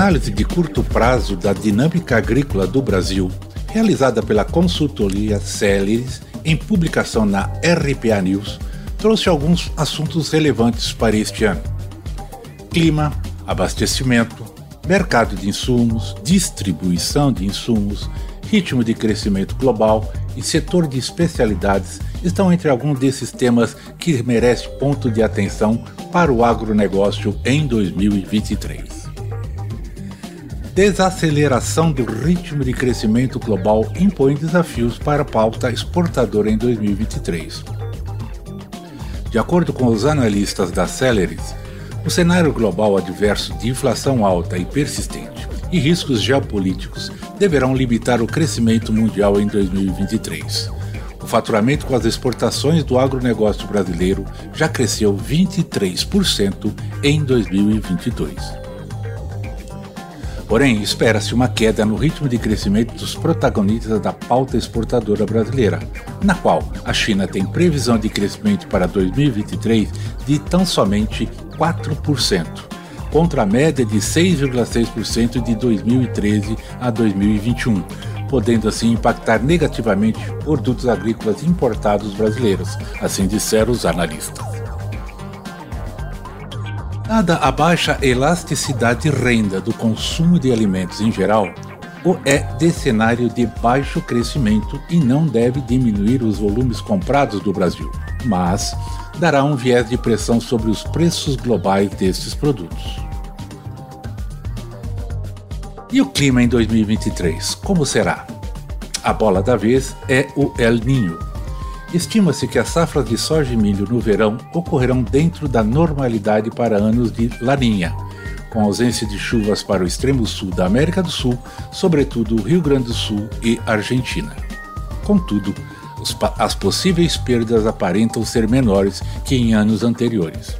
Análise de curto prazo da dinâmica agrícola do Brasil, realizada pela consultoria Celeris em publicação na RPA News, trouxe alguns assuntos relevantes para este ano: clima, abastecimento, mercado de insumos, distribuição de insumos, ritmo de crescimento global e setor de especialidades estão entre alguns desses temas que merecem ponto de atenção para o agronegócio em 2023 desaceleração do ritmo de crescimento global impõe desafios para a pauta exportadora em 2023. De acordo com os analistas da Celeris, o cenário global adverso de inflação alta e persistente e riscos geopolíticos deverão limitar o crescimento mundial em 2023. O faturamento com as exportações do agronegócio brasileiro já cresceu 23% em 2022. Porém, espera-se uma queda no ritmo de crescimento dos protagonistas da pauta exportadora brasileira, na qual a China tem previsão de crescimento para 2023 de tão somente 4%, contra a média de 6,6% de 2013 a 2021, podendo assim impactar negativamente produtos agrícolas importados brasileiros, assim disseram os analistas. Dada a baixa elasticidade renda do consumo de alimentos em geral, o é de cenário de baixo crescimento e não deve diminuir os volumes comprados do Brasil, mas dará um viés de pressão sobre os preços globais destes produtos. E o clima em 2023, como será? A bola da vez é o El Ninho, Estima-se que as safras de soja e milho no verão ocorrerão dentro da normalidade para anos de laninha, com ausência de chuvas para o extremo sul da América do Sul, sobretudo o Rio Grande do Sul e Argentina. Contudo, as possíveis perdas aparentam ser menores que em anos anteriores.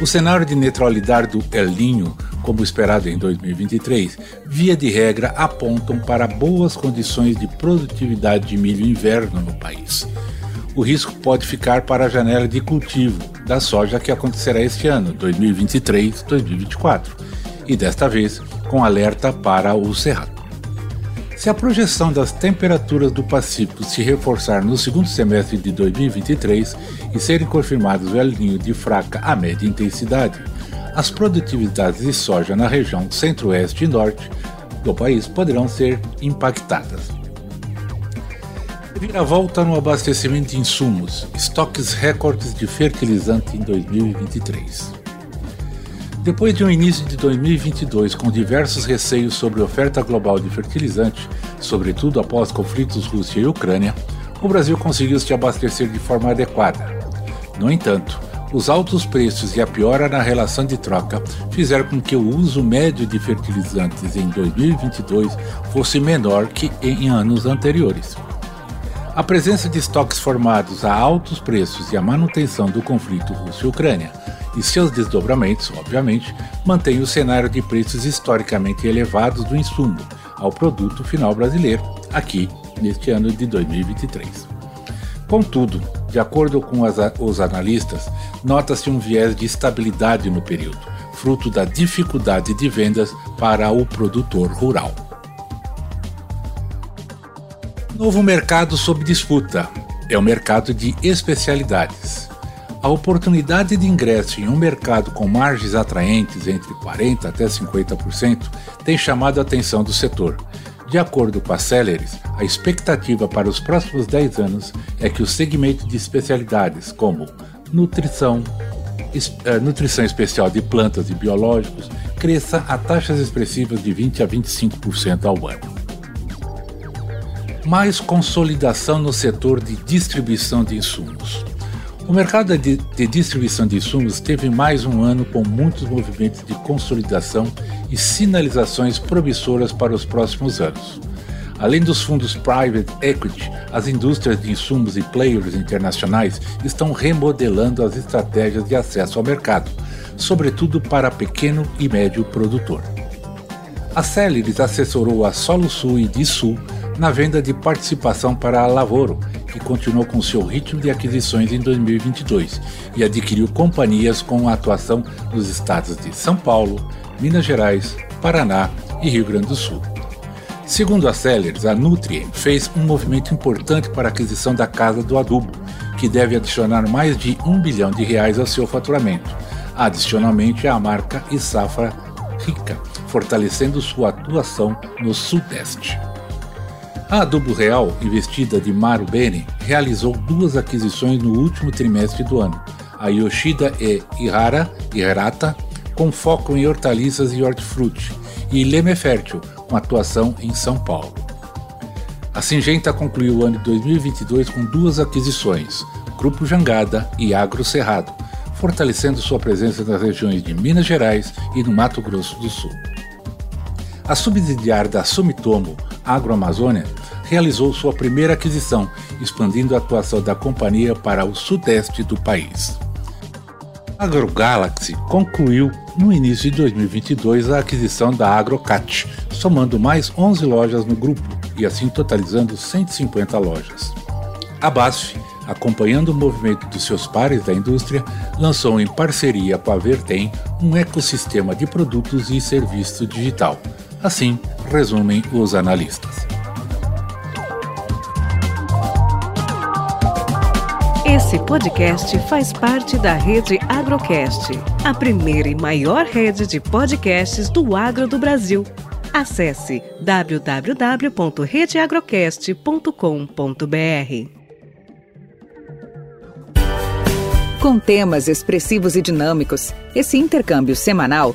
O cenário de neutralidade do El Niño como esperado em 2023, via de regra apontam para boas condições de produtividade de milho inverno no país. O risco pode ficar para a janela de cultivo da soja que acontecerá este ano, 2023-2024, e desta vez com alerta para o cerrado. Se a projeção das temperaturas do Pacífico se reforçar no segundo semestre de 2023 e serem confirmados o El Niño de fraca a média intensidade, as produtividades de soja na região centro-oeste e norte do país poderão ser impactadas. Vira-volta no abastecimento de insumos, estoques recordes de fertilizante em 2023. Depois de um início de 2022 com diversos receios sobre oferta global de fertilizante, sobretudo após conflitos Rússia e Ucrânia, o Brasil conseguiu se abastecer de forma adequada. No entanto, os altos preços e a piora na relação de troca fizeram com que o uso médio de fertilizantes em 2022 fosse menor que em anos anteriores. A presença de estoques formados a altos preços e a manutenção do conflito Rússia-Ucrânia e seus desdobramentos, obviamente, mantém o cenário de preços historicamente elevados do insumo ao produto final brasileiro, aqui neste ano de 2023. Contudo, de acordo com as, os analistas, nota-se um viés de estabilidade no período, fruto da dificuldade de vendas para o produtor rural. Novo mercado sob disputa é o mercado de especialidades. A oportunidade de ingresso em um mercado com margens atraentes entre 40% até 50% tem chamado a atenção do setor, de acordo com a Celeris, a expectativa para os próximos 10 anos é que o segmento de especialidades como nutrição, eh, nutrição especial de plantas e biológicos cresça a taxas expressivas de 20 a 25% ao ano. Mais consolidação no setor de distribuição de insumos. O mercado de, de, distribuição de insumos teve mais um ano com muitos movimentos de consolidação e sinalizações promissoras para os próximos anos. Além dos fundos private equity, as indústrias de insumos e players internacionais estão remodelando as estratégias de acesso ao mercado, sobretudo para pequeno e médio produtor. A Celeris assessorou a Solo Sul e Disul na venda de participação para a Lavoro, que continuou com seu ritmo de aquisições em 2022 e adquiriu companhias com atuação nos estados de São Paulo, Minas Gerais, Paraná e Rio Grande do Sul. Segundo a Sellers, a Nutrien fez um movimento importante para a aquisição da Casa do Adubo, que deve adicionar mais de um bilhão de reais ao seu faturamento. Adicionalmente, a marca e safra rica, fortalecendo sua atuação no Sudeste. A Adubo Real, investida de Maru Bene, realizou duas aquisições no último trimestre do ano, a Yoshida e Ihara Hirata, com foco em hortaliças e hortifruti, e Leme Fértil, com atuação em São Paulo. A Singenta concluiu o ano de 2022 com duas aquisições, Grupo Jangada e Agro Cerrado, fortalecendo sua presença nas regiões de Minas Gerais e no Mato Grosso do Sul. A subsidiária da Sumitomo, Agroamazônia, realizou sua primeira aquisição, expandindo a atuação da companhia para o sudeste do país. A AgroGalaxy concluiu no início de 2022 a aquisição da AgroCat, somando mais 11 lojas no grupo e assim totalizando 150 lojas. A BASF, acompanhando o movimento dos seus pares da indústria, lançou em parceria com a Vertem um ecossistema de produtos e serviços digital. Assim, resumem os analistas. Esse podcast faz parte da rede Agrocast, a primeira e maior rede de podcasts do agro do Brasil. Acesse www.redeagrocast.com.br. Com temas expressivos e dinâmicos, esse intercâmbio semanal